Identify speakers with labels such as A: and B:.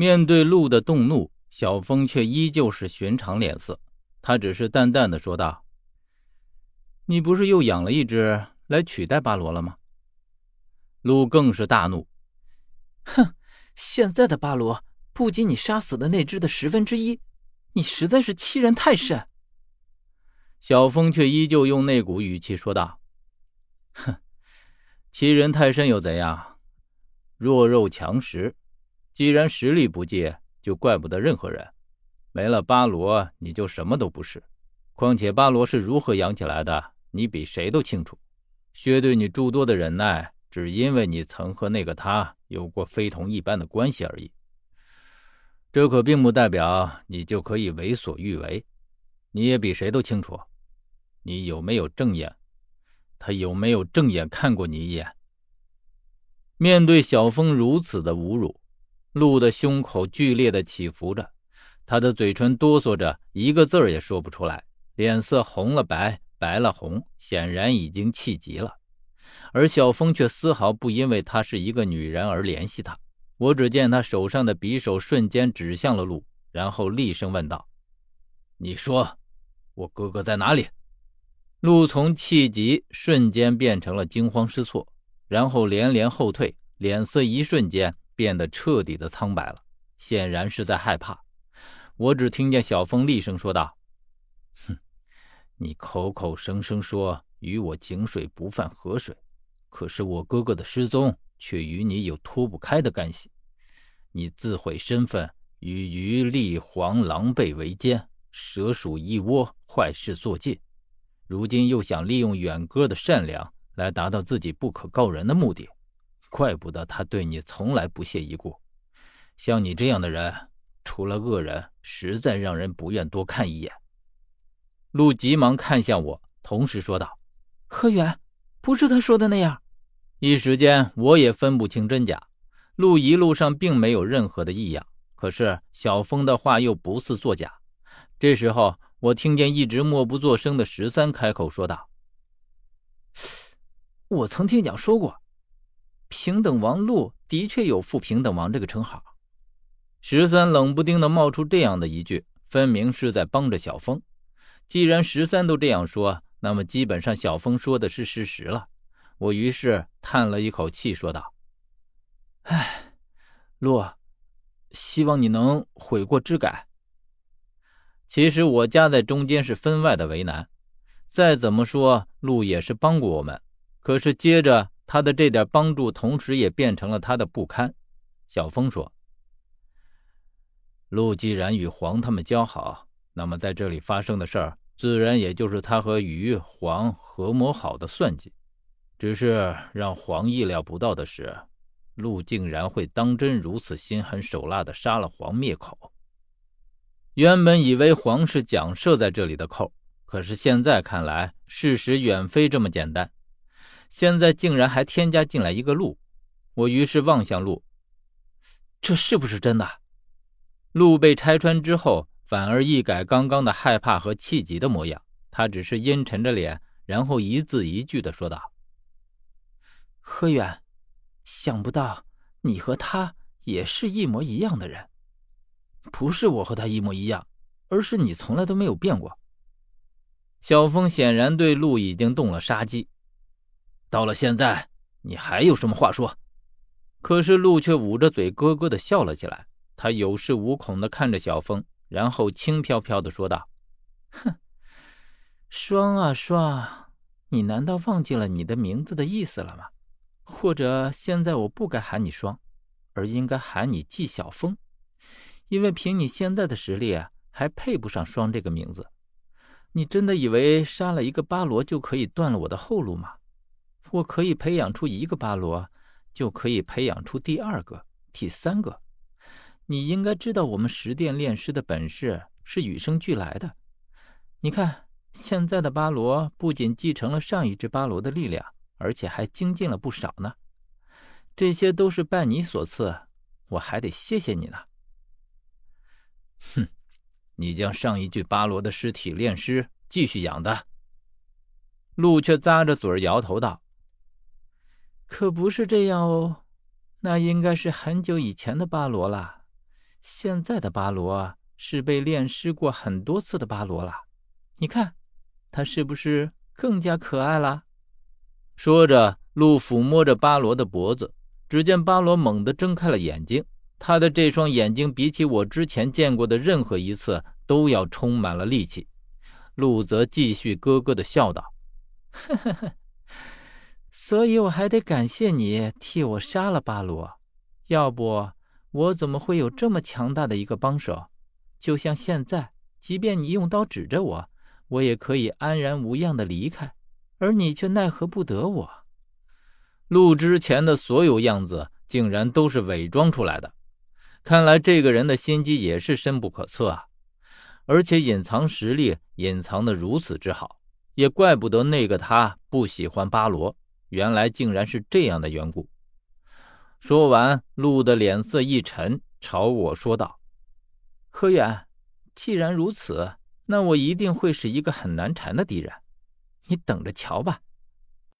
A: 面对鹿的动怒，小峰却依旧是寻常脸色。他只是淡淡的说道：“你不是又养了一只来取代巴罗了吗？”鹿更是大怒：“
B: 哼，现在的巴罗不仅你杀死的那只的十分之一，你实在是欺人太甚。”
A: 小峰却依旧用那股语气说道：“哼，欺人太甚又怎样？弱肉强食，既然实力不济，就怪不得任何人。没了巴罗，你就什么都不是。况且巴罗是如何养起来的，你比谁都清楚。薛对你诸多的忍耐，只因为你曾和那个他有过非同一般的关系而已。这可并不代表你就可以为所欲为。你也比谁都清楚。”你有没有正眼？他有没有正眼看过你一眼？面对小峰如此的侮辱，鹿的胸口剧烈的起伏着，他的嘴唇哆嗦着，一个字儿也说不出来，脸色红了白，白了红，显然已经气急了。而小峰却丝毫不因为她是一个女人而怜惜他。我只见他手上的匕首瞬间指向了鹿，然后厉声问道：“你说，我哥哥在哪里？”鹿从气急瞬间变成了惊慌失措，然后连连后退，脸色一瞬间变得彻底的苍白了，显然是在害怕。我只听见小峰厉声说道：“哼，你口口声声说与我井水不犯河水，可是我哥哥的失踪却与你有脱不开的干系。你自毁身份，与余立黄狼狈为奸，蛇鼠一窝，坏事做尽。”如今又想利用远哥的善良来达到自己不可告人的目的，怪不得他对你从来不屑一顾。像你这样的人，除了恶人，实在让人不愿多看一眼。陆急忙看向我，同时说道：“
B: 何远，不是他说的那样。”
A: 一时间我也分不清真假。陆一路上并没有任何的异样，可是小峰的话又不似作假。这时候。我听见一直默不作声的十三开口说道：“
B: 我曾听讲说过，平等王陆的确有‘副平等王’这个称号。”
A: 十三冷不丁的冒出这样的一句，分明是在帮着小峰。既然十三都这样说，那么基本上小峰说的是事实了。我于是叹了一口气，说道：“
B: 唉，陆，希望你能悔过知改。”
A: 其实我夹在中间是分外的为难，再怎么说陆也是帮过我们，可是接着他的这点帮助，同时也变成了他的不堪。小峰说：“陆既然与黄他们交好，那么在这里发生的事儿，自然也就是他和于黄合谋好的算计。只是让黄意料不到的是，陆竟然会当真如此心狠手辣的杀了黄灭口。”原本以为黄是蒋设在这里的扣，可是现在看来，事实远非这么简单。现在竟然还添加进来一个陆，我于是望向陆，
B: 这是不是真的？
A: 陆被拆穿之后，反而一改刚刚的害怕和气急的模样，他只是阴沉着脸，然后一字一句的说道：“
B: 何远，想不到你和他也是一模一样的人。”不是我和他一模一样，而是你从来都没有变过。
A: 小峰显然对陆已经动了杀机，到了现在，你还有什么话说？可是陆却捂着嘴咯咯的笑了起来，他有恃无恐的看着小峰，然后轻飘飘的说道：“
B: 哼，霜啊霜，你难道忘记了你的名字的意思了吗？或者现在我不该喊你霜，而应该喊你纪晓峰？”因为凭你现在的实力，还配不上“霜”这个名字。你真的以为杀了一个巴罗就可以断了我的后路吗？我可以培养出一个巴罗，就可以培养出第二个、第三个。你应该知道，我们十殿炼师的本事是与生俱来的。你看，现在的巴罗不仅继承了上一只巴罗的力量，而且还精进了不少呢。这些都是拜你所赐，我还得谢谢你呢。
A: 哼，你将上一具巴罗的尸体炼尸，继续养的。
B: 陆却咂着嘴摇头道：“可不是这样哦，那应该是很久以前的巴罗了。现在的巴罗是被炼尸过很多次的巴罗了，你看，他是不是更加可爱了？
A: 说着，陆抚摸着巴罗的脖子，只见巴罗猛地睁开了眼睛，他的这双眼睛比起我之前见过的任何一次都要充满了力气。陆泽继续咯咯的笑道：“
B: 呵呵呵，所以我还得感谢你替我杀了巴罗，要不……”我怎么会有这么强大的一个帮手？就像现在，即便你用刀指着我，我也可以安然无恙的离开，而你却奈何不得我。
A: 陆之前的所有样子，竟然都是伪装出来的。看来这个人的心机也是深不可测啊！而且隐藏实力隐藏的如此之好，也怪不得那个他不喜欢巴罗，原来竟然是这样的缘故。说完，陆的脸色一沉，朝我说道：“
B: 柯远，既然如此，那我一定会是一个很难缠的敌人，你等着瞧吧。”